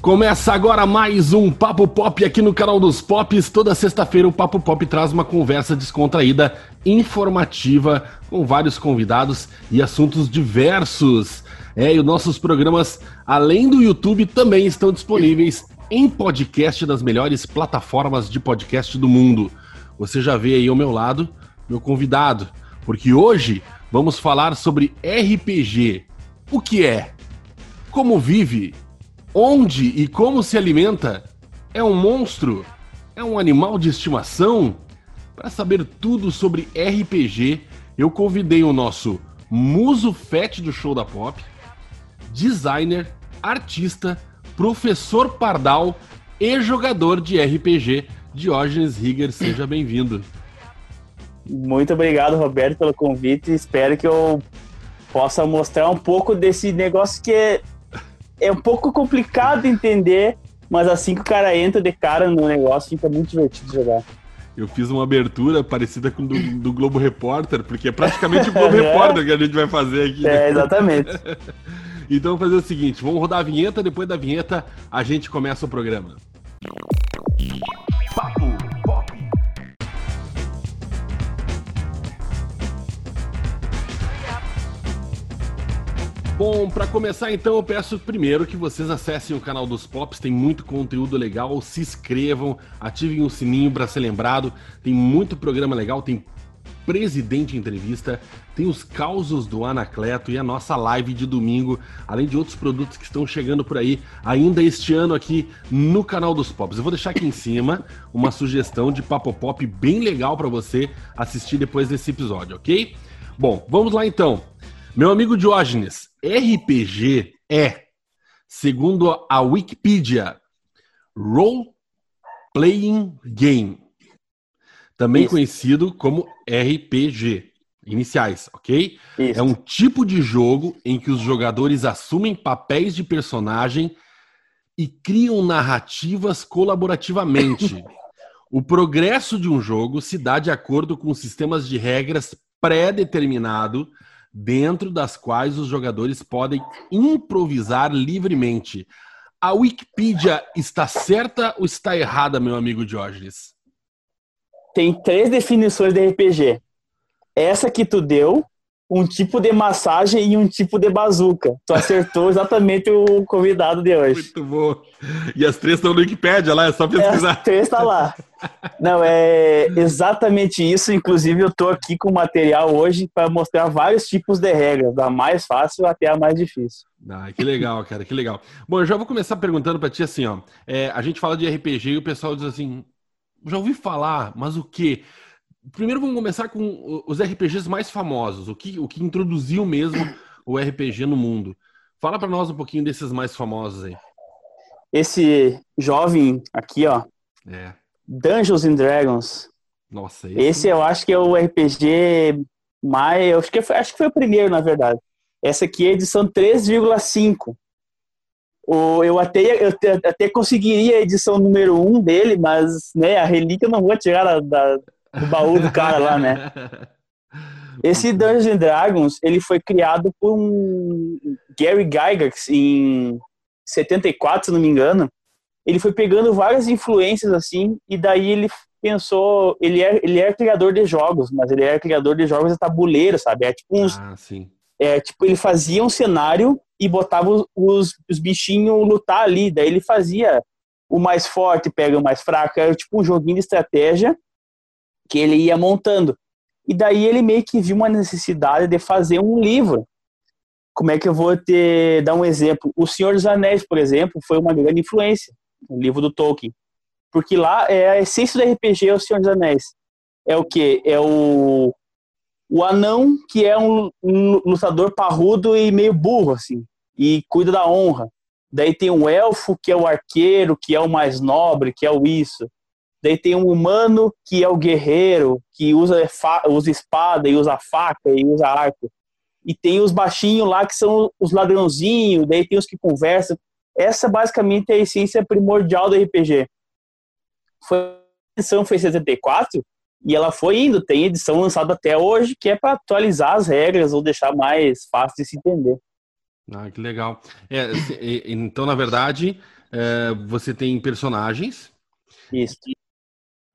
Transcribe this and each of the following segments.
Começa agora mais um Papo Pop aqui no canal dos Pops. Toda sexta-feira o Papo Pop traz uma conversa descontraída, informativa, com vários convidados e assuntos diversos. É, e os nossos programas, além do YouTube, também estão disponíveis em podcast das melhores plataformas de podcast do mundo. Você já vê aí ao meu lado meu convidado, porque hoje vamos falar sobre RPG. O que é? Como vive? Onde e como se alimenta? É um monstro? É um animal de estimação? Para saber tudo sobre RPG, eu convidei o nosso muso fete do show da pop, designer, artista, professor pardal e jogador de RPG, Diógenes Rigger. Seja bem-vindo. Muito obrigado, Roberto, pelo convite. Espero que eu possa mostrar um pouco desse negócio que é é um pouco complicado de entender, mas assim que o cara entra de cara no negócio, fica muito divertido jogar. Eu fiz uma abertura parecida com do, do Globo Repórter, porque é praticamente o Globo é. Repórter que a gente vai fazer aqui. Né? É, exatamente. então vamos fazer o seguinte, vamos rodar a vinheta, depois da vinheta a gente começa o programa. Bom, para começar então, eu peço primeiro que vocês acessem o canal dos Pops, tem muito conteúdo legal, se inscrevam, ativem o sininho para ser lembrado, tem muito programa legal, tem Presidente Entrevista, tem os causos do Anacleto e a nossa live de domingo, além de outros produtos que estão chegando por aí ainda este ano aqui no canal dos Pops. Eu vou deixar aqui em cima uma sugestão de Papo Pop bem legal para você assistir depois desse episódio, ok? Bom, vamos lá então. Meu amigo Diógenes, RPG é, segundo a Wikipedia, Role Playing Game, também Isso. conhecido como RPG, iniciais, ok? Isso. É um tipo de jogo em que os jogadores assumem papéis de personagem e criam narrativas colaborativamente. o progresso de um jogo se dá de acordo com sistemas de regras pré-determinado dentro das quais os jogadores podem improvisar livremente. A Wikipedia está certa ou está errada, meu amigo Diógenes? Tem três definições de RPG. Essa que tu deu, um tipo de massagem e um tipo de bazuca. Tu acertou exatamente o convidado de hoje. Muito bom. E as três estão no Wikipedia lá, é só pesquisar. As três estão tá lá. Não, é exatamente isso. Inclusive, eu estou aqui com material hoje para mostrar vários tipos de regras, da mais fácil até a mais difícil. Ah, que legal, cara, que legal. Bom, eu já vou começar perguntando para ti assim, ó. É, a gente fala de RPG e o pessoal diz assim, já ouvi falar, mas o quê? Primeiro vamos começar com os RPGs mais famosos, o que, o que introduziu mesmo o RPG no mundo. Fala para nós um pouquinho desses mais famosos aí. Esse jovem aqui, ó. É. Dungeons and Dragons. Nossa, esse, esse eu acho que é o RPG mais. Acho que, foi, acho que foi o primeiro, na verdade. Essa aqui é a edição 3,5. Eu até, eu até conseguiria a edição número 1 dele, mas né, a relíquia eu não vou tirar da, do baú do cara lá, né? Esse Dungeons and Dragons, ele foi criado por um Gary Gygax em 74, se não me engano. Ele foi pegando várias influências assim, e daí ele pensou, ele é, ele é criador de jogos, mas ele é criador de jogos de tabuleiro, sabe? É tipo uns ah, sim. É, tipo, ele fazia um cenário e botava os, os, os bichinhos lutar ali, daí ele fazia o mais forte pega o mais fraco, era tipo um joguinho de estratégia que ele ia montando. E daí ele meio que viu uma necessidade de fazer um livro. Como é que eu vou ter dar um exemplo? O Senhor dos Anéis, por exemplo, foi uma grande influência, o livro do Tolkien. Porque lá é a essência do RPG é o Senhor dos Anéis. É o que? É o o anão que é um, um lutador parrudo e meio burro assim, e cuida da honra. Daí tem o elfo que é o arqueiro, que é o mais nobre, que é o isso. Daí tem um humano que é o guerreiro, que usa, usa espada e usa faca e usa arco. E tem os baixinhos lá que são os ladrãozinhos, daí tem os que conversam. Essa basicamente é a essência primordial do RPG. Foi, a edição foi 74 e ela foi indo. Tem edição lançada até hoje que é para atualizar as regras ou deixar mais fácil de se entender. Ah, que legal. É, então, na verdade, é, você tem personagens. Isso.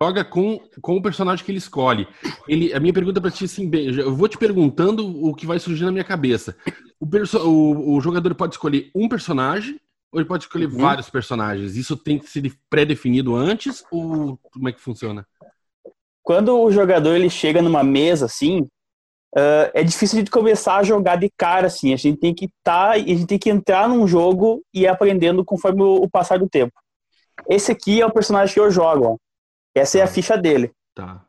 Joga com, com o personagem que ele escolhe. Ele, a minha pergunta para ti, assim, bem, eu vou te perguntando o que vai surgir na minha cabeça. O, perso o, o jogador pode escolher um personagem ou ele pode escolher uhum. vários personagens? Isso tem que ser pré-definido antes ou como é que funciona? Quando o jogador ele chega numa mesa assim, uh, é difícil de começar a jogar de cara assim. A gente tem que tá, a gente tem que entrar num jogo e ir aprendendo conforme o, o passar do tempo. Esse aqui é o personagem que eu jogo. Ó. Essa é a tá. ficha dele. Tá.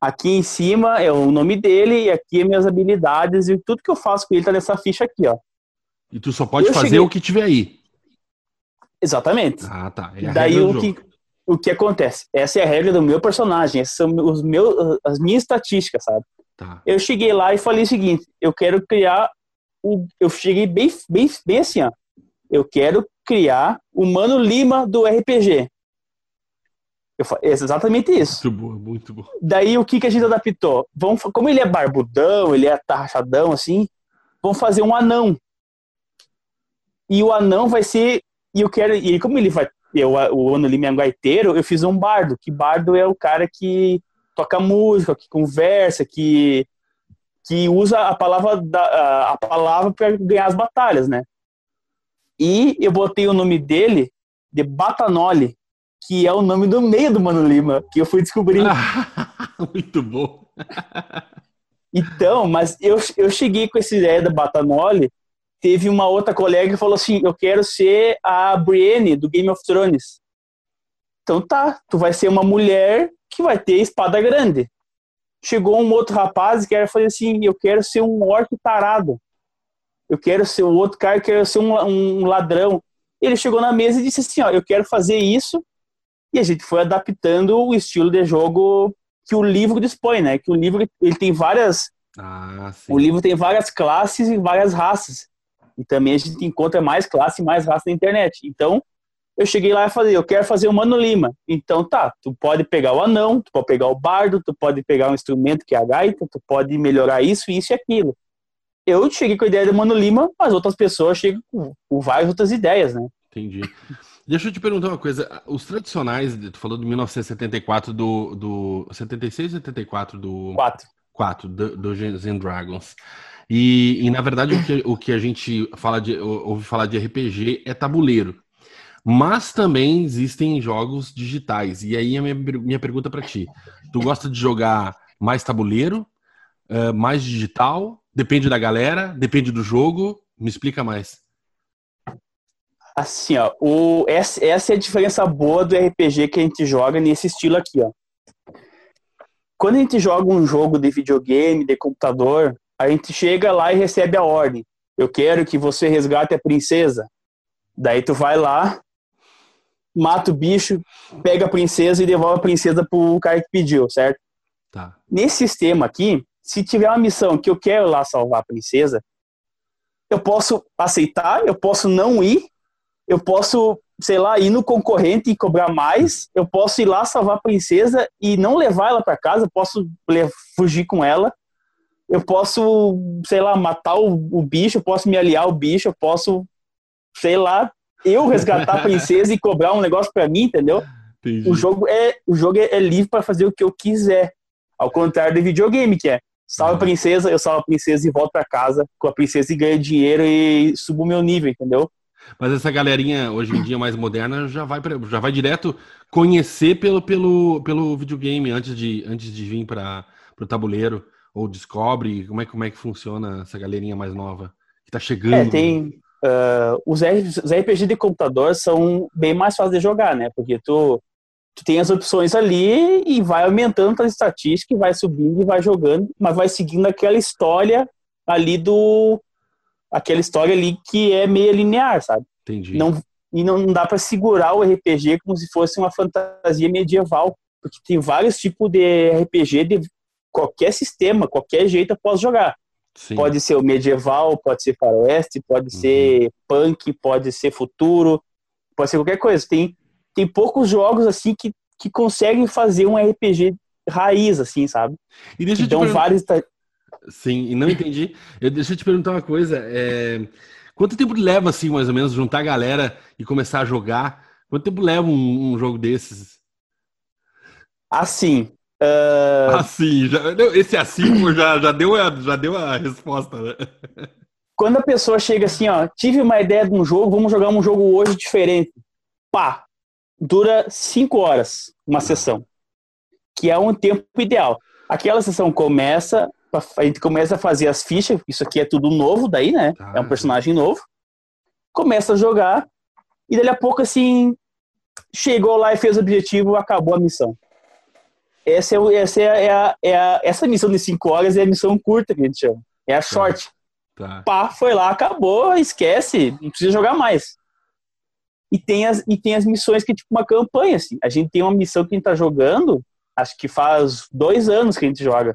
Aqui em cima é o nome dele e aqui é minhas habilidades e tudo que eu faço com ele tá nessa ficha aqui, ó. E tu só pode eu fazer cheguei... o que tiver aí. Exatamente. Ah, tá. É Daí o que, o que acontece? Essa é a regra do meu personagem, essas são os meus, as minhas estatísticas, sabe? Tá. Eu cheguei lá e falei o seguinte: eu quero criar o. Eu cheguei bem, bem, bem assim, ó. Eu quero criar o Mano Lima do RPG. Eu falei, é exatamente isso. Muito bom, muito bom. Daí o que, que a gente adaptou? Vamos, como ele é barbudão, ele é tarrachadão assim, vamos fazer um anão. E o anão vai ser. E eu quero. E como ele vai. Eu, o Ano Lima é um gaiteiro, eu fiz um bardo, que bardo é o cara que toca música, que conversa, que, que usa a palavra da, a palavra para ganhar as batalhas, né? E eu botei o nome dele de Batanoli, que é o nome do meio do Mano Lima, que eu fui descobrir. Muito bom. então, mas eu, eu cheguei com essa ideia da Batanoli, teve uma outra colega que falou assim, eu quero ser a Brienne do Game of Thrones. Então tá, tu vai ser uma mulher que vai ter espada grande. Chegou um outro rapaz que era fazer assim, eu quero ser um orc tarado. Eu quero ser o outro cara, quero ser um, um ladrão. Ele chegou na mesa e disse assim, ó, eu quero fazer isso. E a gente foi adaptando o estilo de jogo que o livro dispõe, né? Que o livro ele tem várias ah, o livro tem várias classes e várias raças. E também a gente encontra mais classe e mais raça na internet. Então, eu cheguei lá e falei, eu quero fazer o Mano Lima. Então tá, tu pode pegar o anão, tu pode pegar o bardo, tu pode pegar um instrumento que é a gaita, tu pode melhorar isso, isso e aquilo. Eu cheguei com a ideia do Mano Lima, mas outras pessoas chegam com, com várias outras ideias, né? Entendi. Deixa eu te perguntar uma coisa. Os tradicionais, tu falou de 1974 do. do 76 ou 74 do. 4. 4, do, do Gen Dragons. E, e, na verdade o que, o que a gente fala de, ouve falar de RPG é tabuleiro. Mas também existem jogos digitais. E aí a minha, minha pergunta para ti: tu gosta de jogar mais tabuleiro, uh, mais digital? Depende da galera, depende do jogo. Me explica mais. Assim, ó, o, essa, essa é a diferença boa do RPG que a gente joga nesse estilo aqui, ó. Quando a gente joga um jogo de videogame, de computador, a gente chega lá e recebe a ordem. Eu quero que você resgate a princesa. Daí tu vai lá, mata o bicho, pega a princesa e devolve a princesa pro cara que pediu, certo? Tá. Nesse sistema aqui, se tiver uma missão que eu quero lá salvar a princesa, eu posso aceitar, eu posso não ir, eu posso, sei lá, ir no concorrente e cobrar mais, eu posso ir lá salvar a princesa e não levar ela para casa, eu posso fugir com ela, eu posso, sei lá, matar o, o bicho, eu posso me aliar ao bicho, eu posso, sei lá, eu resgatar a princesa e cobrar um negócio para mim, entendeu? Entendi. O jogo é o jogo é, é livre para fazer o que eu quiser, ao contrário do videogame que é salve a princesa, eu salvo a princesa e volto para casa com a princesa e ganho dinheiro e subo o meu nível, entendeu? Mas essa galerinha hoje em dia mais moderna já vai pra, já vai direto conhecer pelo, pelo, pelo videogame antes de, antes de vir para o tabuleiro ou descobre como é, como é que funciona essa galerinha mais nova que tá chegando. É, tem uh, os, RPG de computador são bem mais fáceis de jogar, né? Porque tu, tu tem as opções ali e vai aumentando a estatística, vai subindo e vai jogando, mas vai seguindo aquela história ali do aquela história ali que é meio linear, sabe? Entendi. Não, e não dá para segurar o RPG como se fosse uma fantasia medieval, porque tem vários tipos de RPG de qualquer sistema, qualquer jeito eu posso jogar. Sim. Pode ser o medieval, pode ser faroeste, pode uhum. ser punk, pode ser futuro, pode ser qualquer coisa. Tem, tem poucos jogos assim que, que conseguem fazer um RPG raiz, assim, sabe? E deixa então, vários. Sim, e não entendi. Eu, deixa eu te perguntar uma coisa. É, Quanto tempo leva, assim, mais ou menos, juntar a galera e começar a jogar? Quanto tempo leva um, um jogo desses? Assim. Uh... Assim, já, esse assim já, já, deu a, já deu a resposta, né? Quando a pessoa chega assim, ó, tive uma ideia de um jogo, vamos jogar um jogo hoje diferente. Pá, dura cinco horas uma sessão, que é um tempo ideal. Aquela sessão começa, a gente começa a fazer as fichas, isso aqui é tudo novo daí, né? Tá. É um personagem novo. Começa a jogar, e dali a pouco, assim, chegou lá e fez o objetivo, acabou a missão. Essa é, essa é, a, é a, essa missão de 5 horas é a missão curta que a gente chama. É a tá. short. Tá. Pá, foi lá, acabou, esquece, não precisa jogar mais. E tem as, e tem as missões que é tipo uma campanha, assim. A gente tem uma missão que a gente tá jogando, acho que faz dois anos que a gente joga.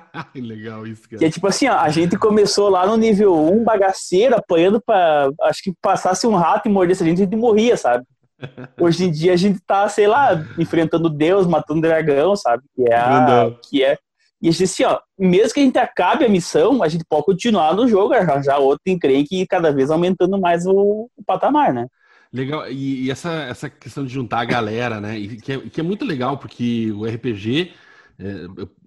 Legal isso, cara. Que é tipo assim, ó, a gente começou lá no nível 1, bagaceiro, apanhando pra. Acho que passasse um rato e mordesse a gente, a gente morria, sabe? Hoje em dia a gente tá, sei lá, enfrentando Deus, matando dragão, sabe? Que é, a, que é e a gente assim, ó, mesmo que a gente acabe a missão, a gente pode continuar no jogo, arranjar outro encrenque e cada vez aumentando mais o, o patamar, né? Legal, e, e, essa, essa questão de juntar a galera, né? E que, é, que é muito legal, porque o RPG, é,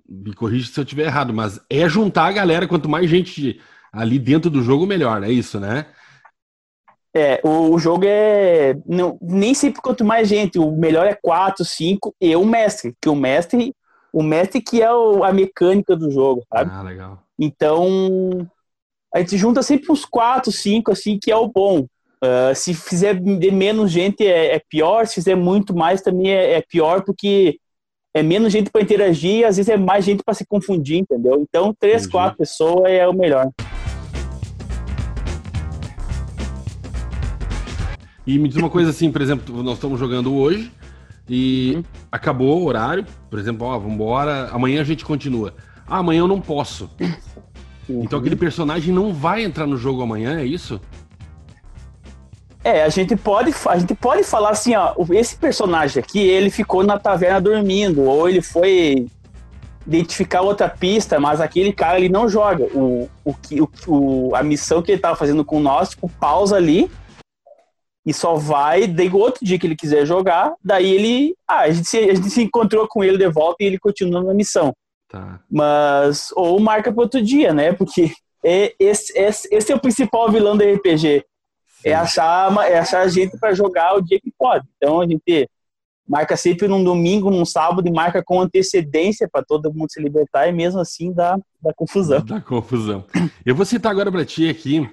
me corrija se eu estiver errado, mas é juntar a galera, quanto mais gente ali dentro do jogo, melhor, é isso, né? É, o, o jogo é. Não, nem sempre quanto mais gente, o melhor é 4, 5 e o mestre, que o mestre. O mestre que é o, a mecânica do jogo, sabe? Ah, legal. Então, a gente junta sempre uns 4, 5, assim, que é o bom. Uh, se fizer de menos gente é, é, pior, se fizer muito mais também é, é pior, porque é menos gente para interagir e às vezes é mais gente para se confundir, entendeu? Então, três, Entendi. quatro pessoas é o melhor. E me diz uma coisa assim, por exemplo, nós estamos jogando hoje e uhum. acabou o horário, por exemplo, ó, vambora, amanhã a gente continua. Ah, amanhã eu não posso. Uhum. Então aquele personagem não vai entrar no jogo amanhã, é isso? É, a gente pode, a gente pode falar assim, ó, esse personagem aqui, ele ficou na taverna dormindo, ou ele foi identificar outra pista, mas aquele cara ele não joga. O, o, o, a missão que ele estava fazendo com nós, tipo, pausa ali e só vai daí outro dia que ele quiser jogar, daí ele, ah, a gente se, a gente se encontrou com ele de volta e ele continua na missão. Tá. Mas ou marca para outro dia, né? Porque é, esse, esse, esse é o principal vilão do RPG. É achar, é achar gente para jogar o dia que pode. Então a gente marca sempre num domingo, num sábado e marca com antecedência para todo mundo se libertar e mesmo assim dá, dá confusão. Dá confusão. Eu vou citar agora para ti aqui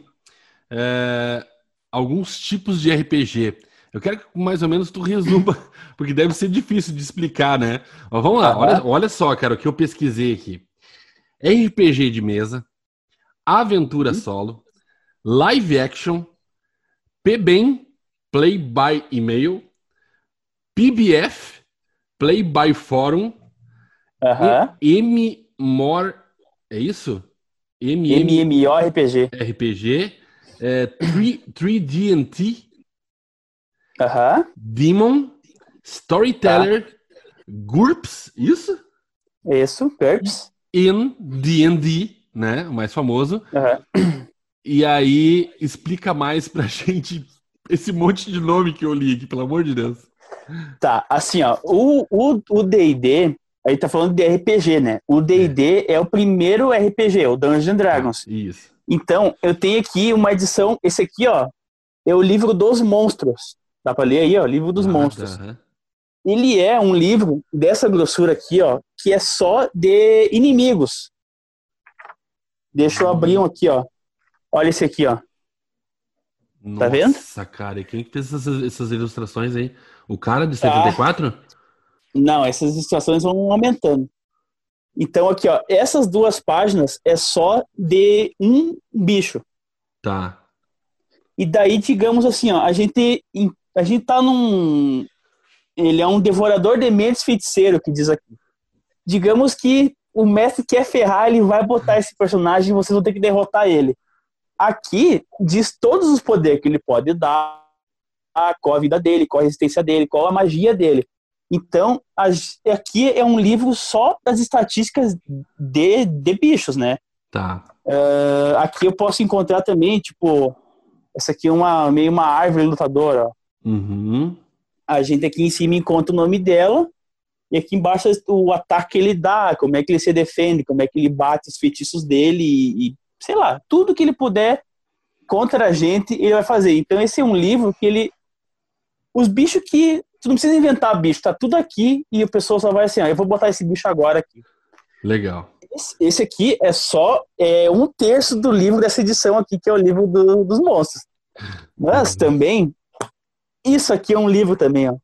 é, alguns tipos de RPG. Eu quero que mais ou menos tu resuma, porque deve ser difícil de explicar, né? Mas vamos lá, olha, olha só, cara, o que eu pesquisei aqui. RPG de mesa, aventura solo, live action, PBEM, play by email, PBF, play by forum, M more, é isso? MMORPG. RPG, é, 3D&T, uhum. Demon, Storyteller, tá. GURPS, isso? Isso, GURPS. In D&D, né, o mais famoso. Uhum. E aí, explica mais pra gente esse monte de nome que eu li aqui, pelo amor de Deus. Tá, assim, ó, o D&D, aí tá falando de RPG, né? O D&D é. é. o primeiro RPG, o Dungeons Dragons. Isso. Então, eu tenho aqui uma edição, esse aqui, ó, é o livro dos monstros. Dá pra ler aí, ó, livro dos ah, monstros. Tá. Ele é um livro dessa grossura aqui, ó, que é só de inimigos. Deixa eu abrir um aqui, ó. Olha esse aqui, ó. Nossa, tá vendo? Nossa, cara, e quem fez essas, essas, ilustrações aí? O cara de 74? Ah, não, essas ilustrações vão aumentando. Então, aqui, ó, essas duas páginas é só de um bicho. Tá. E daí, digamos assim, ó, a gente, a gente tá num. Ele é um devorador de mentes feiticeiro, que diz aqui. Digamos que o mestre quer ferrar, ele vai botar esse personagem e vocês vão ter que derrotar ele. Aqui diz todos os poderes que ele pode dar, qual a vida dele, qual a resistência dele, qual a magia dele. Então, aqui é um livro só das estatísticas de, de bichos, né? Tá. Uh, aqui eu posso encontrar também, tipo, Essa aqui é uma, meio uma árvore lutadora. Uhum. A gente aqui em cima encontra o nome dela, e aqui embaixo o ataque que ele dá, como é que ele se defende, como é que ele bate os feitiços dele, e, e sei lá, tudo que ele puder contra a gente, ele vai fazer. Então esse é um livro que ele. Os bichos que. Tu não precisa inventar bicho, tá tudo aqui e o pessoal só vai assim, ah, eu vou botar esse bicho agora aqui. Legal. Esse aqui é só é, um terço do livro dessa edição aqui, que é o livro do, dos monstros. Mas uhum. também, isso aqui é um livro também, ó.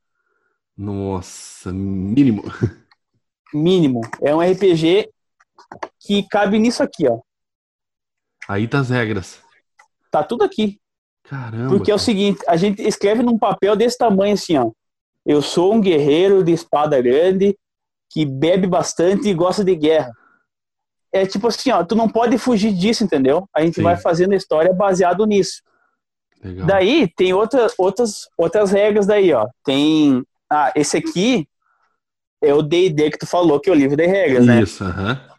Nossa, mínimo. Mínimo. É um RPG que cabe nisso aqui, ó. Aí tá as regras. Tá tudo aqui. Caramba. Porque é o seguinte, a gente escreve num papel desse tamanho assim, ó. Eu sou um guerreiro de espada grande que bebe bastante e gosta de guerra. É tipo assim, ó, tu não pode fugir disso, entendeu? A gente Sim. vai fazendo a história baseado nisso. Legal. Daí tem outra, outras, outras regras daí, ó. Tem. Ah, esse aqui é o D&D que tu falou, que é o livro de regras, né? Isso, aham. Uh -huh.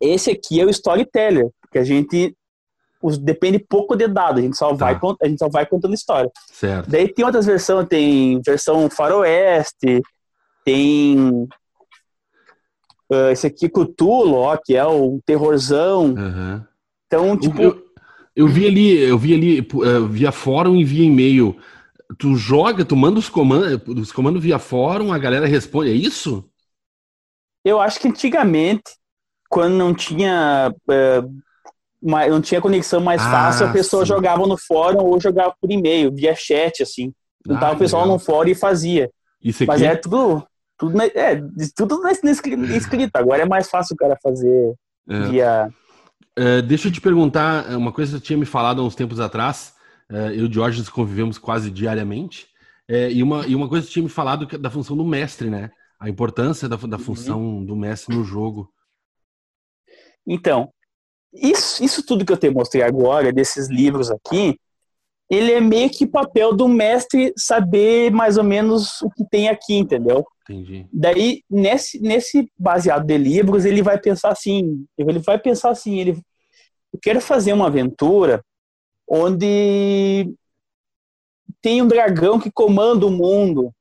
Esse aqui é o storyteller, que a gente os, depende pouco de dados, a gente só tá. vai a gente só vai contando história. Certo. Daí tem outras versões, tem versão faroeste, tem uh, esse aqui Cthulhu, ó, que é o terrorzão. Uhum. Então, tipo, eu, eu, vi ali, eu vi ali uh, via fórum e via e-mail. Tu joga, tu manda os comandos, os comandos via fórum, a galera responde, é isso? Eu acho que antigamente, quando não tinha uh, não tinha conexão mais ah, fácil, a pessoa sim. jogava no fórum ou jogava por e-mail, via chat, assim. Então ah, o pessoal legal. no fórum e fazia. Isso aqui? Mas é tudo, tudo, é, tudo escrito. Agora é mais fácil o cara fazer é. via. É, deixa eu te perguntar uma coisa que você tinha me falado há uns tempos atrás. É, eu e o Jorge convivemos quase diariamente. É, e, uma, e uma coisa que você tinha me falado da função do mestre, né? A importância da, da uhum. função uhum. do mestre no jogo. Então, isso, isso tudo que eu te mostrei agora, desses livros aqui, ele é meio que papel do mestre saber mais ou menos o que tem aqui, entendeu? Entendi. Daí, nesse, nesse baseado de livros, ele vai pensar assim, ele vai pensar assim, ele, eu quero fazer uma aventura onde tem um dragão que comanda o mundo,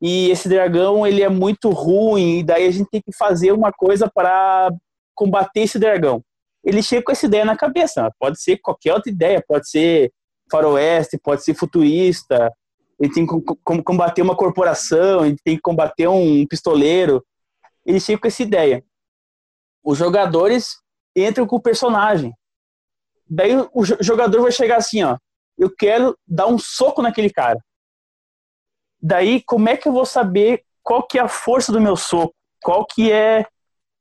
e esse dragão, ele é muito ruim, e daí a gente tem que fazer uma coisa para combater esse dragão ele chega com essa ideia na cabeça. Pode ser qualquer outra ideia, pode ser faroeste, pode ser futurista, ele tem que combater uma corporação, ele tem que combater um pistoleiro. Ele chega com essa ideia. Os jogadores entram com o personagem. Daí o jogador vai chegar assim, ó, eu quero dar um soco naquele cara. Daí, como é que eu vou saber qual que é a força do meu soco? Qual que é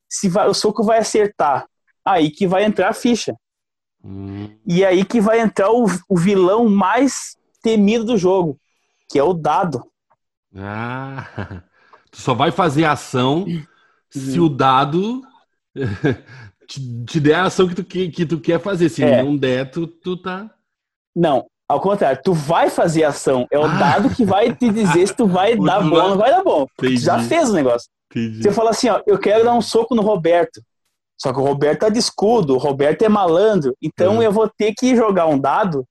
se vai, o soco vai acertar? Aí que vai entrar a ficha. Hum. E aí que vai entrar o, o, vilão mais temido do jogo, que é o dado. Ah, tu só vai fazer ação uhum. se o dado te, te, der a ação que tu, que, que tu quer fazer. Se é. não der, tu, tu tá. Não, ao contrário, tu vai fazer ação. É o ah. dado que vai te dizer se tu vai dar bom ou não vai dar bom. Tu já fez o negócio. Entendi. Você fala assim, ó, eu quero dar um soco no Roberto. Só que o Roberto tá de escudo, o Roberto é malandro. Então uhum. eu vou ter que jogar um dado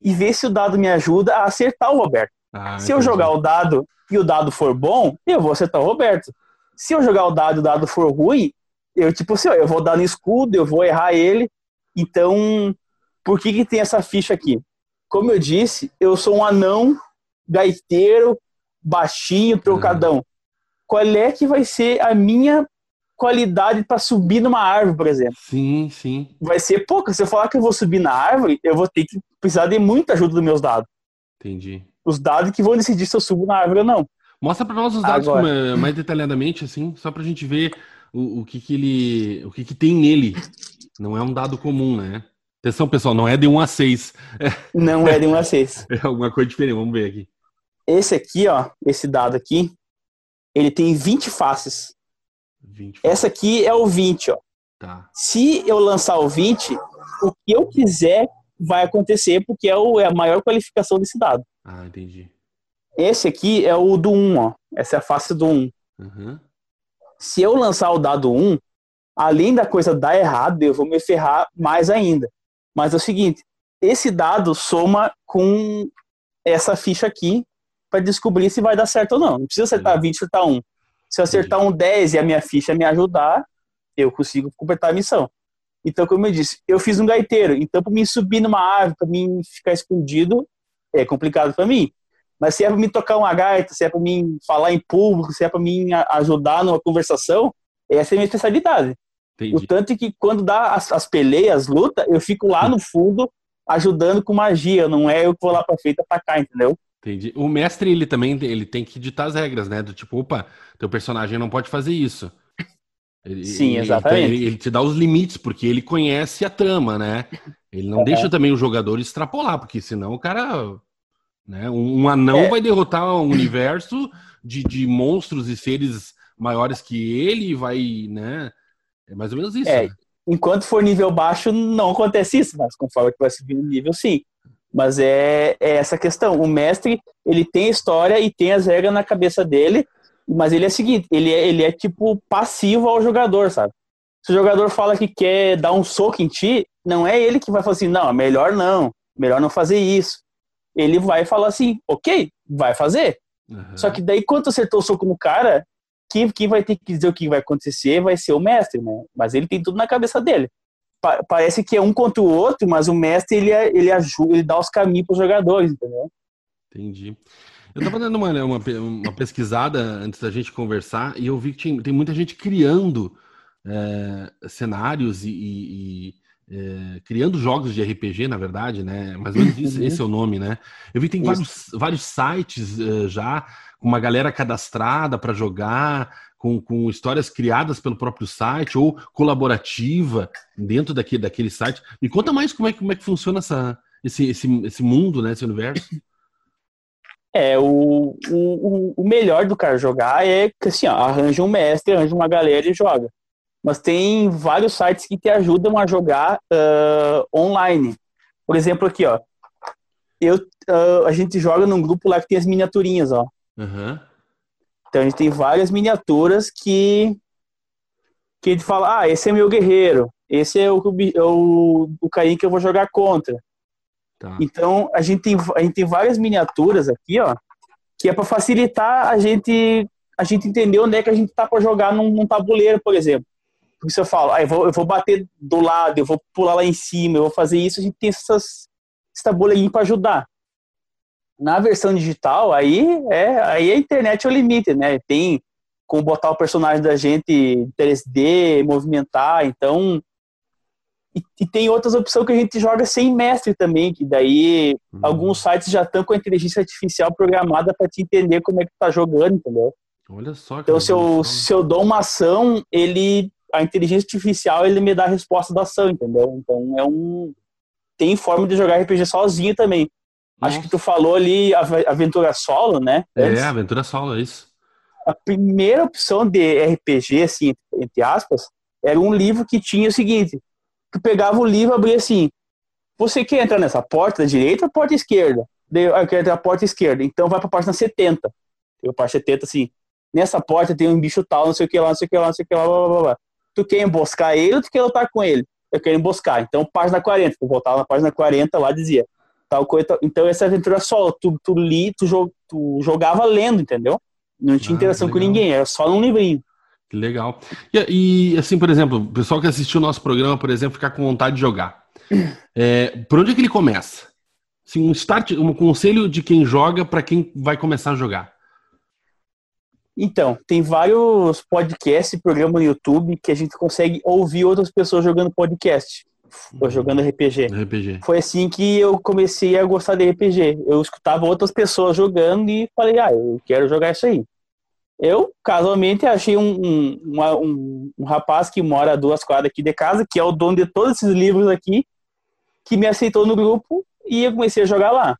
e ver se o dado me ajuda a acertar o Roberto. Ah, se eu jogar o dado e o dado for bom, eu vou acertar o Roberto. Se eu jogar o dado e o dado for ruim, eu tipo assim, ó, eu vou dar no escudo, eu vou errar ele. Então, por que que tem essa ficha aqui? Como eu disse, eu sou um anão gaiteiro, baixinho, trocadão. Uhum. Qual é que vai ser a minha qualidade para subir numa árvore, por exemplo. Sim, sim. Vai ser pouca. Se eu falar que eu vou subir na árvore, eu vou ter que precisar de muita ajuda dos meus dados. Entendi. Os dados que vão decidir se eu subo na árvore ou não. Mostra para nós os dados Agora... mais detalhadamente, assim, só para a gente ver o, o, que, que ele, o que, que tem nele. Não é um dado comum, né? Atenção, pessoal, não é de 1 a 6. Não é de 1 a 6. É alguma coisa diferente, vamos ver aqui. Esse aqui, ó, esse dado aqui, ele tem 20 faces. 20. Essa aqui é o 20, ó. Tá. Se eu lançar o 20, o que eu quiser vai acontecer, porque é, o, é a maior qualificação desse dado. Ah, entendi. Esse aqui é o do 1, ó. Essa é a face do 1. Uhum. Se eu lançar o dado 1, além da coisa dar errado, eu vou me ferrar mais ainda. Mas é o seguinte, esse dado soma com essa ficha aqui para descobrir se vai dar certo ou não. Não precisa acertar Entendi. 20, acertar 1. Se eu acertar um 10 e a minha ficha me ajudar, eu consigo completar a missão. Então, como eu disse, eu fiz um gaiteiro. Então, para mim subir numa árvore, para mim ficar escondido, é complicado para mim. Mas se é para mim tocar uma gaita, se é para mim falar em público, se é para mim ajudar numa conversação, essa é a minha especialidade. Entendi. O tanto que quando dá as, as peleias, as lutas, eu fico lá no fundo ajudando com magia, não é eu que vou lá para frente atacar, entendeu? Entendi. O mestre, ele também ele tem que ditar as regras, né? Do tipo, opa, teu personagem não pode fazer isso. Ele, Sim, exatamente. Ele, ele, te dá os limites, porque ele conhece a trama, né? Ele não é. deixa também o jogador extrapolar, porque senão o cara. Né? Um, um anão é. vai derrotar um universo de, de monstros e seres maiores que ele, vai, né? É mais ou menos isso. É. Né? Enquanto for nível baixo, não acontece isso, mas conforme que vai subindo nível, sim. Mas é, é essa questão. O mestre, ele tem história e tem as regras na cabeça dele, mas ele é o seguinte, ele é, ele é tipo passivo ao jogador, sabe? Se o jogador fala que quer dar um soco em ti, não é ele que vai falar assim, não, melhor não, melhor não fazer isso. Ele vai falar assim, ok, vai fazer. Uhum. Só que daí, quando acertou o soco no cara, quem, quem vai ter que dizer o que vai acontecer vai ser o mestre, né? Mas ele tem tudo na cabeça dele. Pa parece que é um contra o outro, mas o mestre ele, é, ele ajuda, ele dá os caminhos para os jogadores, entendeu? Entendi. Eu estava dando uma, uma, uma, pesquisada antes da gente conversar e eu vi que tinha, tem muita gente criando é, cenários e, e é, criando jogos de RPG, na verdade, né? Mas esse, uhum. esse é o nome, né? Eu vi que tem vários, vários sites é, já com uma galera cadastrada para jogar, com, com histórias criadas pelo próprio site ou colaborativa dentro daquele, daquele site. Me conta mais como é, como é que funciona essa, esse, esse, esse mundo, né? Esse universo. É, o, o, o melhor do cara jogar é que assim, ó, arranja um mestre, arranja uma galera e joga. Mas tem vários sites que te ajudam a jogar uh, online. Por exemplo, aqui, ó. Eu, uh, a gente joga num grupo lá que tem as miniaturinhas, ó. Uhum. Então a gente tem várias miniaturas que que a gente fala, ah, esse é meu guerreiro, esse é o, é o, o Caim que eu vou jogar contra. Tá. Então, a gente, tem, a gente tem várias miniaturas aqui, ó, que é para facilitar a gente a gente entender onde é que a gente tá para jogar num, num, tabuleiro, por exemplo. Porque se eu falo, ah, eu vou, eu vou bater do lado, eu vou pular lá em cima, eu vou fazer isso, a gente tem essas, esse tabuleirinho para ajudar. Na versão digital, aí é aí a internet é o limite, né? Tem como botar o personagem da gente 3D, movimentar, então e, e, tem outras opções que a gente joga sem mestre também, que daí uhum. alguns sites já estão com a inteligência artificial programada para te entender como é que tu tá jogando, entendeu? Olha só. Então, se eu, se eu dou uma ação, ele a inteligência artificial ele me dá a resposta da ação, entendeu? Então é um tem forma de jogar RPG sozinho também. Nossa. Acho que tu falou ali aventura solo, né? É, Antes. É, aventura solo, é isso. A primeira opção de RPG, assim, entre aspas, era um livro que tinha o seguinte: tu pegava o livro e abria assim. Você quer entrar nessa porta da direita ou porta esquerda? Eu quero entrar na porta esquerda. Então vai pra página 70. Eu página 70 assim. Nessa porta tem um bicho tal, não sei o que lá, não sei o que lá, não sei o que lá, blá, blá, blá. Tu quer emboscar ele ou tu quer lutar com ele? Eu quero emboscar. Então, página 40. Tu voltava na página 40, lá dizia. Tal coisa. Então, essa aventura solo. Tu, tu li, tu, tu jogava lendo, entendeu? Não tinha ah, interação com ninguém, era só num livrinho. Que legal. E, e, assim, por exemplo, o pessoal que assistiu o nosso programa, por exemplo, ficar com vontade de jogar. É, por onde é que ele começa? Assim, um start, um conselho de quem joga para quem vai começar a jogar. Então, tem vários podcasts e programas no YouTube que a gente consegue ouvir outras pessoas jogando podcast. Ou uhum. jogando RPG. RPG. Foi assim que eu comecei a gostar de RPG. Eu escutava outras pessoas jogando e falei, ah, eu quero jogar isso aí. Eu, casualmente, achei um, um, uma, um, um, rapaz que mora a duas quadras aqui de casa, que é o dono de todos esses livros aqui, que me aceitou no grupo e eu comecei a jogar lá.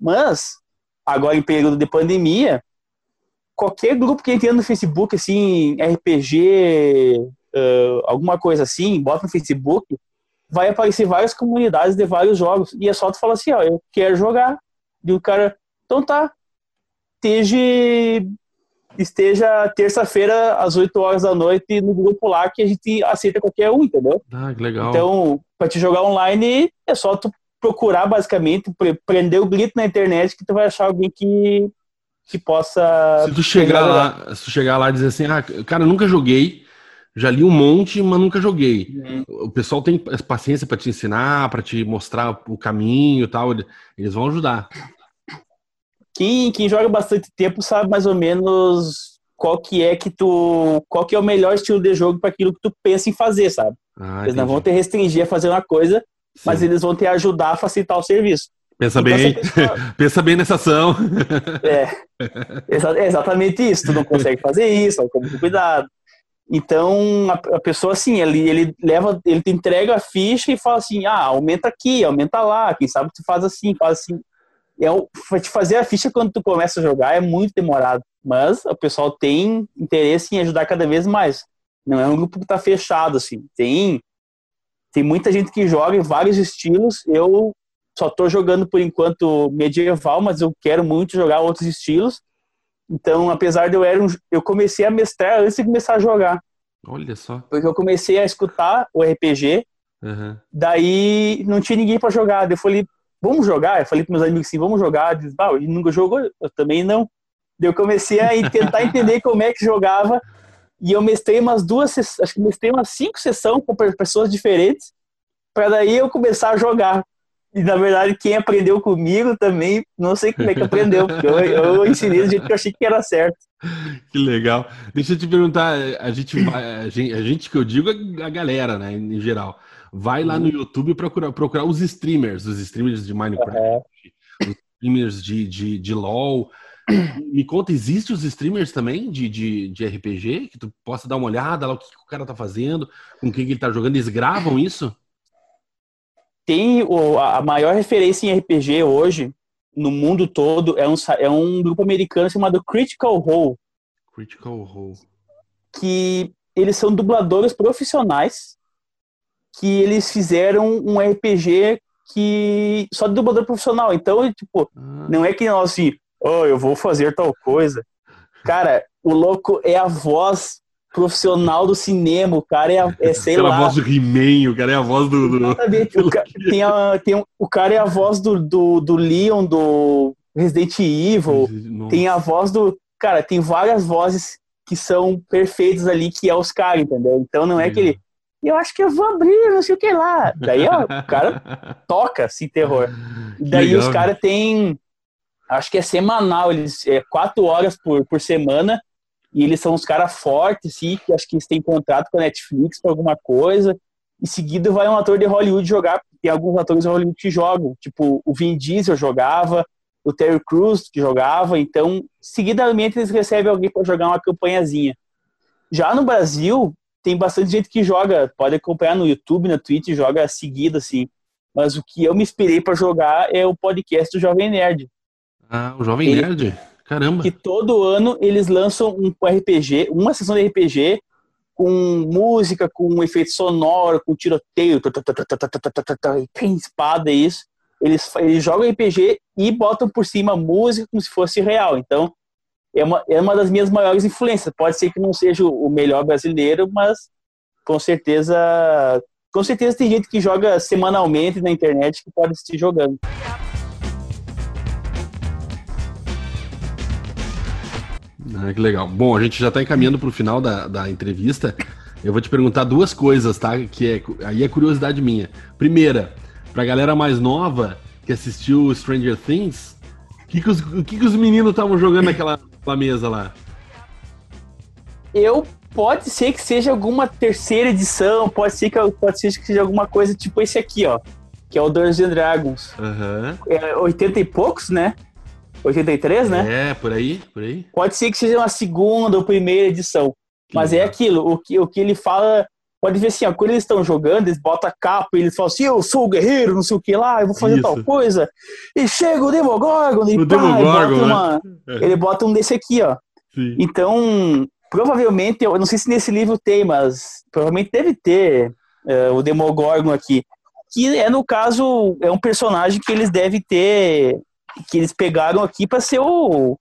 Mas, agora em período de pandemia, qualquer grupo que entra no Facebook, assim, RPG, uh, alguma coisa assim, bota no Facebook, vai aparecer várias comunidades de vários jogos. E é só tu falar assim, ó, eu quero jogar. E o cara, então tá, esteja esteja terça-feira às 8 horas da noite no grupo lá que a gente aceita qualquer um, entendeu? Ah, que legal. Então, para te jogar online é só tu procurar basicamente, prender o grito na internet que tu vai achar alguém que, que possa. Se tu chegar lá, se tu chegar lá e dizer assim, ah, cara, nunca joguei, já li um monte, mas nunca joguei. Uhum. O pessoal tem paciência para te ensinar, para te mostrar o caminho e tal, eles vão ajudar. Quem, quem joga bastante tempo sabe mais ou menos qual que é que tu, qual que é o melhor estilo de jogo para aquilo que tu pensa em fazer, sabe? Ah, eles não vão te restringir a fazer uma coisa, Sim. mas eles vão te ajudar a facilitar o serviço. Pensa então, bem, pessoa... pensa bem nessa ação. É, é exatamente isso. Tu não consegue fazer isso, com cuidado. Então a, a, pessoa assim, ele, ele leva, ele te entrega a ficha e fala assim, ah, aumenta aqui, aumenta lá, quem sabe tu faz assim, faz assim. É, te fazer a ficha quando tu começa a jogar é muito demorado, mas o pessoal tem interesse em ajudar cada vez mais. Não é um grupo que está fechado assim. Tem tem muita gente que joga em vários estilos. Eu só estou jogando por enquanto medieval, mas eu quero muito jogar outros estilos. Então, apesar de eu era um, eu comecei a mestrar antes de começar a jogar. Olha só. Porque eu comecei a escutar o RPG, uhum. daí não tinha ninguém para jogar. Eu falei, vamos jogar? Eu falei para meus amigos assim, vamos jogar. Diz, ah, ele nunca jogou? Eu também não. Daí eu comecei a tentar entender como é que jogava. E eu mestrei umas duas, acho que mestrei umas cinco sessões com pessoas diferentes, para daí eu começar a jogar. E na verdade, quem aprendeu comigo também, não sei como é que aprendeu, porque eu, eu ensinei do jeito que eu achei que era certo. Que legal. Deixa eu te perguntar, a gente, a gente, a gente que eu digo é a galera, né, em geral. Vai lá no YouTube procurar, procurar os streamers, os streamers de Minecraft, uhum. os streamers de, de, de LoL. Me conta, existe os streamers também de, de, de RPG? Que tu possa dar uma olhada lá, o que, que o cara tá fazendo, com quem que ele tá jogando, eles gravam isso? Tem o, a maior referência em RPG hoje no mundo todo é um, é um grupo americano chamado Critical Role. Critical Role. Que eles são dubladores profissionais que eles fizeram um RPG que só de dublador profissional. Então, tipo, ah. não é que nós assim, oh, eu vou fazer tal coisa. Cara, o louco é a voz profissional do cinema, o cara é, é sei Aquela lá. voz do He-Man, o cara é a voz do. do... Exatamente, o, ca... tem a, tem um... o cara é a voz do, do, do Leon, do Resident Evil, Nossa. tem a voz do. Cara, tem várias vozes que são perfeitas ali, que é os caras, entendeu? Então não é, é. que ele. Eu acho que eu vou abrir, não sei o que lá. Daí, ó, o cara toca assim, terror. Daí Legal, os caras têm. Acho que é semanal, eles é quatro horas por, por semana e eles são uns caras fortes, assim, que acho que eles têm contrato com a Netflix para alguma coisa. Em seguida vai um ator de Hollywood jogar, tem alguns atores de Hollywood que jogam, tipo o Vin Diesel jogava, o Terry Crews que jogava, então seguidamente eles recebem alguém para jogar uma campanhazinha. Já no Brasil, tem bastante gente que joga, pode acompanhar no YouTube, na Twitch, joga seguido assim. Mas o que eu me inspirei para jogar é o podcast do Jovem Nerd. Ah, o Jovem Ele... Nerd? Caramba. Que todo ano eles lançam um RPG, uma sessão de RPG com música, com um efeito sonoro, com tiroteio, tem espada isso. Eles, eles jogam RPG e botam por cima música como se fosse real. Então, é uma, é uma das minhas maiores influências. Pode ser que não seja o melhor brasileiro, mas com certeza, com certeza tem gente que joga semanalmente na internet que pode estar jogando. Ah, que legal. Bom, a gente já está encaminhando para o final da, da entrevista. Eu vou te perguntar duas coisas, tá? Que é, aí é curiosidade minha. Primeira, para a galera mais nova que assistiu Stranger Things, o que, que, os, que, que os meninos estavam jogando naquela, naquela mesa lá? Eu pode ser que seja alguma terceira edição, pode ser que pode ser que seja alguma coisa tipo esse aqui, ó, que é o Dungeons and Dragons. Uhum. É 80 e poucos, né? 83, né? É, por aí, por aí. Pode ser que seja uma segunda ou primeira edição. Que mas legal. é aquilo, o que, o que ele fala. Pode ver assim, ó, quando eles estão jogando, eles botam a capa e eles falam assim: eu sou o guerreiro, não sei o que lá, eu vou fazer Isso. tal coisa. E chega o Demogorgon e, o pá, Demogorgon, bota uma, né? ele bota um desse aqui, ó. Sim. Então, provavelmente, eu não sei se nesse livro tem, mas provavelmente deve ter uh, o Demogorgon aqui. Que é, no caso, é um personagem que eles devem ter que eles pegaram aqui para ser o,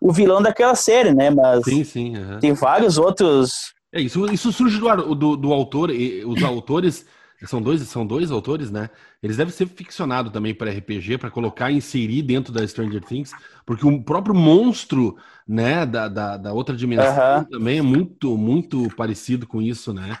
o vilão daquela série, né? Mas sim, sim, uhum. tem vários outros. É, isso, isso surge do, do, do autor, os autores são dois, são dois autores, né? Eles devem ser ficcionados também para RPG, para colocar e inserir dentro da Stranger Things, porque o próprio monstro, né, da, da, da outra dimensão também é muito, muito parecido com isso, né?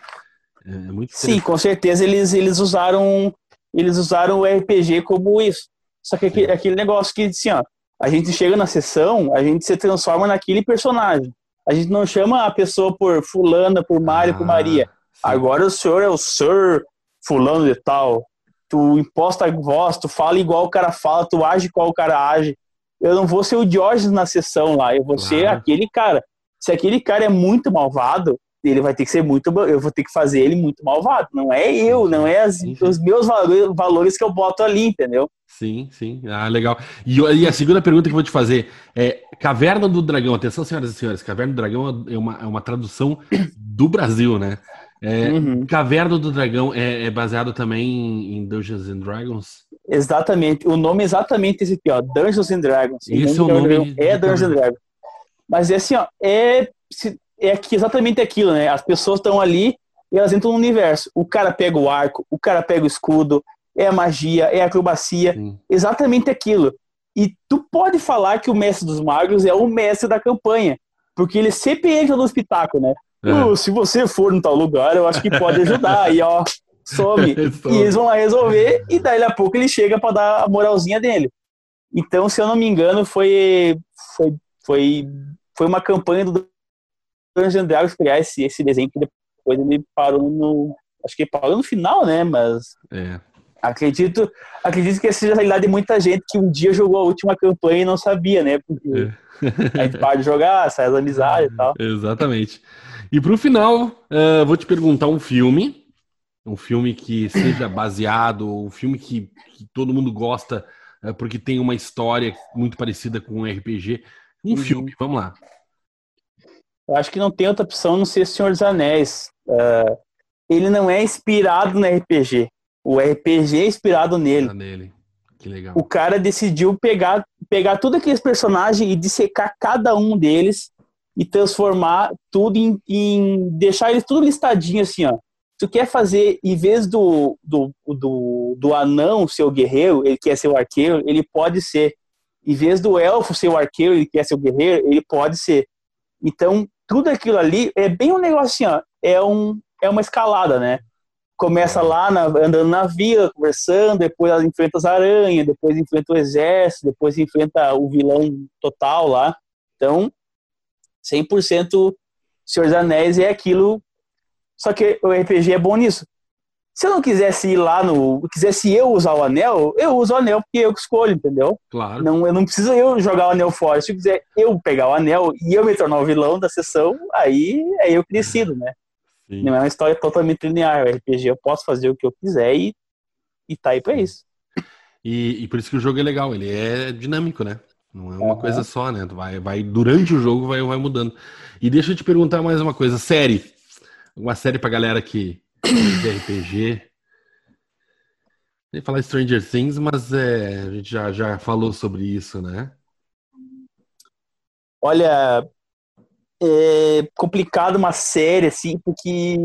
É, é muito Sim, com certeza eles, eles usaram eles usaram o RPG como isso. Só que aquele, aquele negócio que, assim, ó, a gente chega na sessão, a gente se transforma naquele personagem. A gente não chama a pessoa por fulana, por Mário, ah, por Maria. Agora o senhor é o Sir fulano de tal. Tu imposta a voz, tu fala igual o cara fala, tu age igual o cara age. Eu não vou ser o George na sessão lá, eu vou claro. ser aquele cara. Se aquele cara é muito malvado, ele vai ter que ser muito. Eu vou ter que fazer ele muito malvado. Não é eu, não é as, os meus valores, valores que eu boto ali, entendeu? Sim, sim. Ah, legal. E, e, a segunda pergunta que eu vou te fazer é: Caverna do Dragão, atenção, senhoras e senhores, Caverna do Dragão é uma, é uma tradução do Brasil, né? É, uhum. Caverna do Dragão é, é, baseado também em Dungeons and Dragons? Exatamente. O nome é exatamente esse aqui, ó. Dungeons and Dragons. Esse é o nome. É Dungeons and Dragons. Mas é assim, ó. É é aqui, exatamente aquilo, né? As pessoas estão ali e elas entram no universo. O cara pega o arco, o cara pega o escudo, é a magia, é a acrobacia, Sim. exatamente aquilo. E tu pode falar que o mestre dos magos é o mestre da campanha, porque ele sempre entra no espetáculo, né? É. Se você for no tal lugar, eu acho que pode ajudar. e ó, some. e eles vão lá resolver, e daí a pouco ele chega para dar a moralzinha dele. Então, se eu não me engano, foi, foi, foi, foi uma campanha do Dungeons Dragons criar esse, esse desenho que depois ele parou no. Acho que parou no final, né? Mas. É. Acredito, acredito que essa seja a realidade de muita gente que um dia jogou a última campanha e não sabia, né? Porque é. a gente para de jogar, sai as amizades e tal. Exatamente. E pro final, uh, vou te perguntar um filme. Um filme que seja baseado, um filme que, que todo mundo gosta, uh, porque tem uma história muito parecida com um RPG. Um uhum. filme, vamos lá. Eu acho que não tem outra opção não ser Senhor dos Anéis. Uh, ele não é inspirado no RPG. O RPG é inspirado nele. nele. Que legal. O cara decidiu pegar, pegar todos aqueles personagens e dissecar cada um deles e transformar tudo em, em deixar eles tudo listadinho assim, ó. Tu quer fazer, em vez do, do, do, do anão ser o guerreiro, ele quer ser o arqueiro, ele pode ser. Em vez do elfo ser o arqueiro, ele quer ser o guerreiro, ele pode ser. Então, tudo aquilo ali é bem um negócio assim, ó, é, um, é uma escalada, né? Começa lá na, andando na vila, conversando, depois ela enfrenta as aranhas, depois enfrenta o exército, depois enfrenta o vilão total lá. Então, 100% Senhor dos Anéis é aquilo. Só que o RPG é bom nisso. Se eu não quisesse ir lá no. Quisesse eu usar o anel, eu uso o anel porque eu que escolho, entendeu? Claro. Não, eu não preciso eu jogar o anel fora. Se eu quiser eu pegar o anel e eu me tornar o vilão da sessão, aí é eu que decido, né? Sim. Não é uma história totalmente linear. O RPG eu posso fazer o que eu quiser e, e tá aí pra isso. E, e por isso que o jogo é legal, ele é dinâmico, né? Não é uma uhum. coisa só, né? Vai, vai, durante o jogo vai, vai mudando. E deixa eu te perguntar mais uma coisa. Série. Uma série pra galera que de RPG. Nem falar Stranger Things, mas é, a gente já, já falou sobre isso, né? Olha, é complicado uma série, assim, porque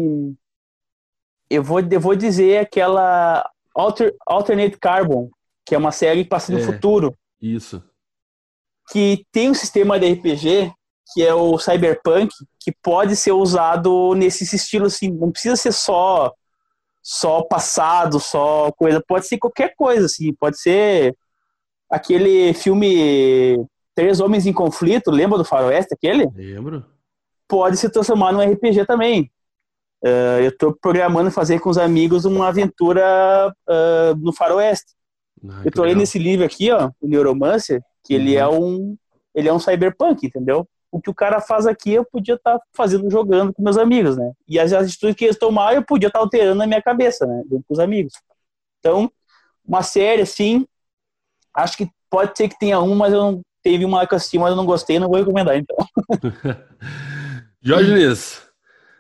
eu vou, eu vou dizer aquela Alter, Alternate Carbon, que é uma série que passa no é, futuro. Isso. Que tem um sistema de RPG que é o cyberpunk, que pode ser usado nesse estilo assim, não precisa ser só só passado, só coisa, pode ser qualquer coisa assim, pode ser aquele filme Três Homens em Conflito, lembra do Faroeste aquele? Lembro. Pode se transformar num RPG também. Uh, eu estou programando fazer com os amigos uma aventura uh, no Faroeste. Ah, eu estou lendo esse livro aqui, ó, o Neuromancer, que uhum. ele é um ele é um cyberpunk, entendeu? o que o cara faz aqui eu podia estar tá fazendo, jogando com meus amigos, né? E as atitudes que eles tomaram eu podia estar tá alterando na minha cabeça, né? Junto com os amigos. Então, uma série assim, acho que pode ser que tenha uma, mas eu não teve uma que assim, mas eu não gostei, não vou recomendar, então. Jorge Liz,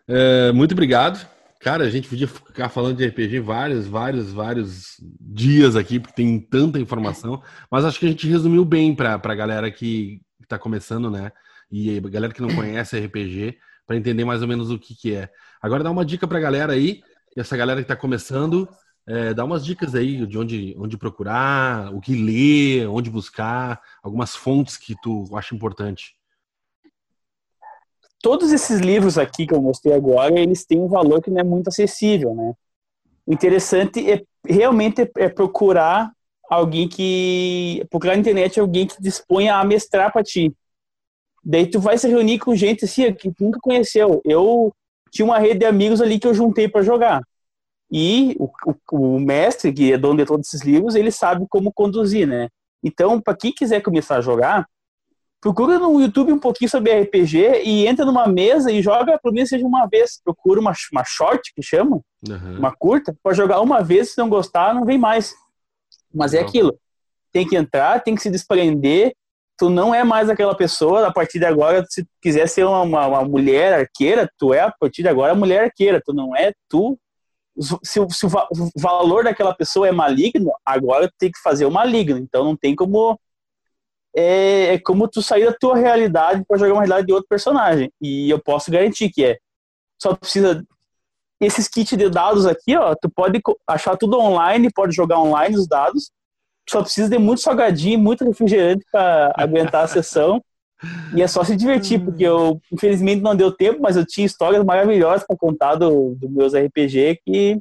é, muito obrigado. Cara, a gente podia ficar falando de RPG vários, vários, vários dias aqui, porque tem tanta informação, mas acho que a gente resumiu bem para a galera que está começando, né? e a galera que não conhece RPG para entender mais ou menos o que, que é. Agora dá uma dica para a galera aí essa galera que está começando, é, dá umas dicas aí de onde, onde procurar, o que ler, onde buscar, algumas fontes que tu acha importante. Todos esses livros aqui que eu mostrei agora, eles têm um valor que não é muito acessível, né? O interessante é realmente é, procurar alguém que procurar na internet alguém que disponha a mestrar para ti. Daí tu vai se reunir com gente assim que tu nunca conheceu. Eu tinha uma rede de amigos ali que eu juntei para jogar. E o, o, o, mestre, que é dono de todos esses livros, ele sabe como conduzir, né? Então, para quem quiser começar a jogar, procura no YouTube um pouquinho sobre RPG e entra numa mesa e joga, pelo menos seja uma vez. Procura uma, uma short, que chama, uhum. uma curta, pode jogar uma vez, se não gostar, não vem mais. Mas é aquilo. Tem que entrar, tem que se desprender. Tu não é mais aquela pessoa, a partir de agora, se quiser ser uma, uma, uma mulher arqueira, tu é a partir de agora mulher arqueira. Tu não é tu se, o, se o valor daquela pessoa é maligno, agora tem que fazer o maligno. Então não tem como. É, é como tu sair da tua realidade para jogar uma realidade de outro personagem. E eu posso garantir que é. Só precisa. Esses kits de dados aqui, ó, tu pode achar tudo online, pode jogar online os dados. Só precisa de muito salgadinho, muito refrigerante para aguentar a sessão. E é só se divertir, hum. porque eu, infelizmente, não deu tempo, mas eu tinha histórias maravilhosas para contar dos do meus RPG que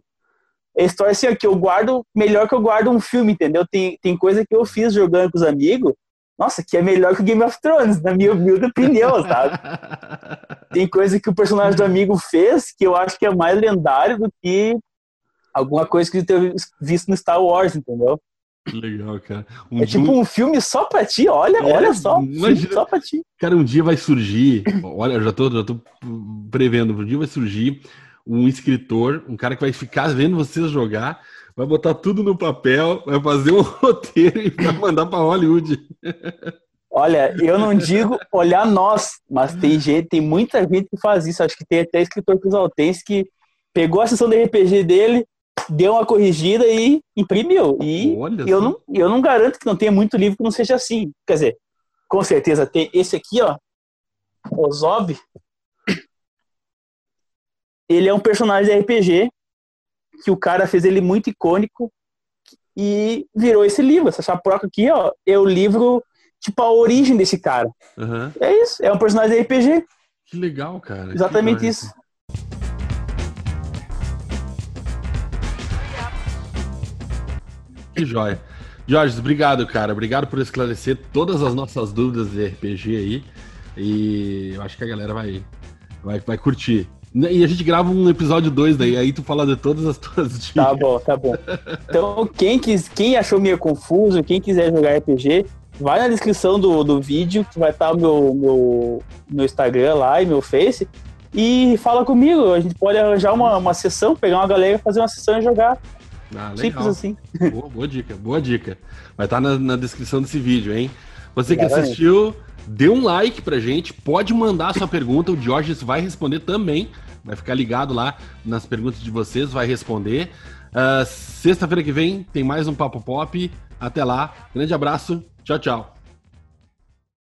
é história assim, que eu guardo melhor que eu guardo um filme, entendeu? Tem, tem coisa que eu fiz jogando com os amigos, nossa, que é melhor que o Game of Thrones, na minha humilde opinião, sabe? Tem coisa que o personagem do amigo fez que eu acho que é mais lendário do que alguma coisa que eu tenha visto no Star Wars, entendeu? Legal, cara. Um é tipo um filme só pra ti, olha, é, olha só. Imagina, só pra ti. Cara, um dia vai surgir, olha, eu já tô, já tô prevendo, um dia vai surgir um escritor, um cara que vai ficar vendo vocês jogar, vai botar tudo no papel, vai fazer um roteiro e vai mandar pra Hollywood. Olha, eu não digo olhar nós, mas tem gente, tem muita gente que faz isso. Acho que tem até escritor Cristaltense que pegou a sessão de RPG dele, deu uma corrigida e imprimiu. E eu não, eu não garanto que não tenha muito livro que não seja assim. Quer dizer, com certeza tem esse aqui, ó, Ozob. Ele é um personagem de RPG que o cara fez ele muito icônico e virou esse livro. Essa chaproca aqui, ó, é o livro, tipo, a origem desse cara. Uhum. É isso, é um personagem de RPG. Que legal, cara. Exatamente isso. Que joia. Jorge, obrigado, cara. Obrigado por esclarecer todas as nossas dúvidas de RPG aí. E eu acho que a galera vai, vai, vai curtir. E a gente grava um episódio 2 daí, aí tu fala de todas as tuas dicas. Tá bom, tá bom. Então, quem, quis, quem achou meio confuso, quem quiser jogar RPG, vai na descrição do, do vídeo, que vai estar o meu, meu, meu Instagram lá e meu Face, e fala comigo. A gente pode arranjar uma, uma sessão, pegar uma galera, fazer uma sessão e jogar. Ah, Simples assim. Boa, boa, dica, boa dica. Vai estar na, na descrição desse vídeo, hein? Você que assistiu, dê um like pra gente, pode mandar sua pergunta, o Jorge vai responder também. Vai ficar ligado lá nas perguntas de vocês, vai responder. Uh, Sexta-feira que vem tem mais um Papo Pop. Até lá, grande abraço, tchau, tchau.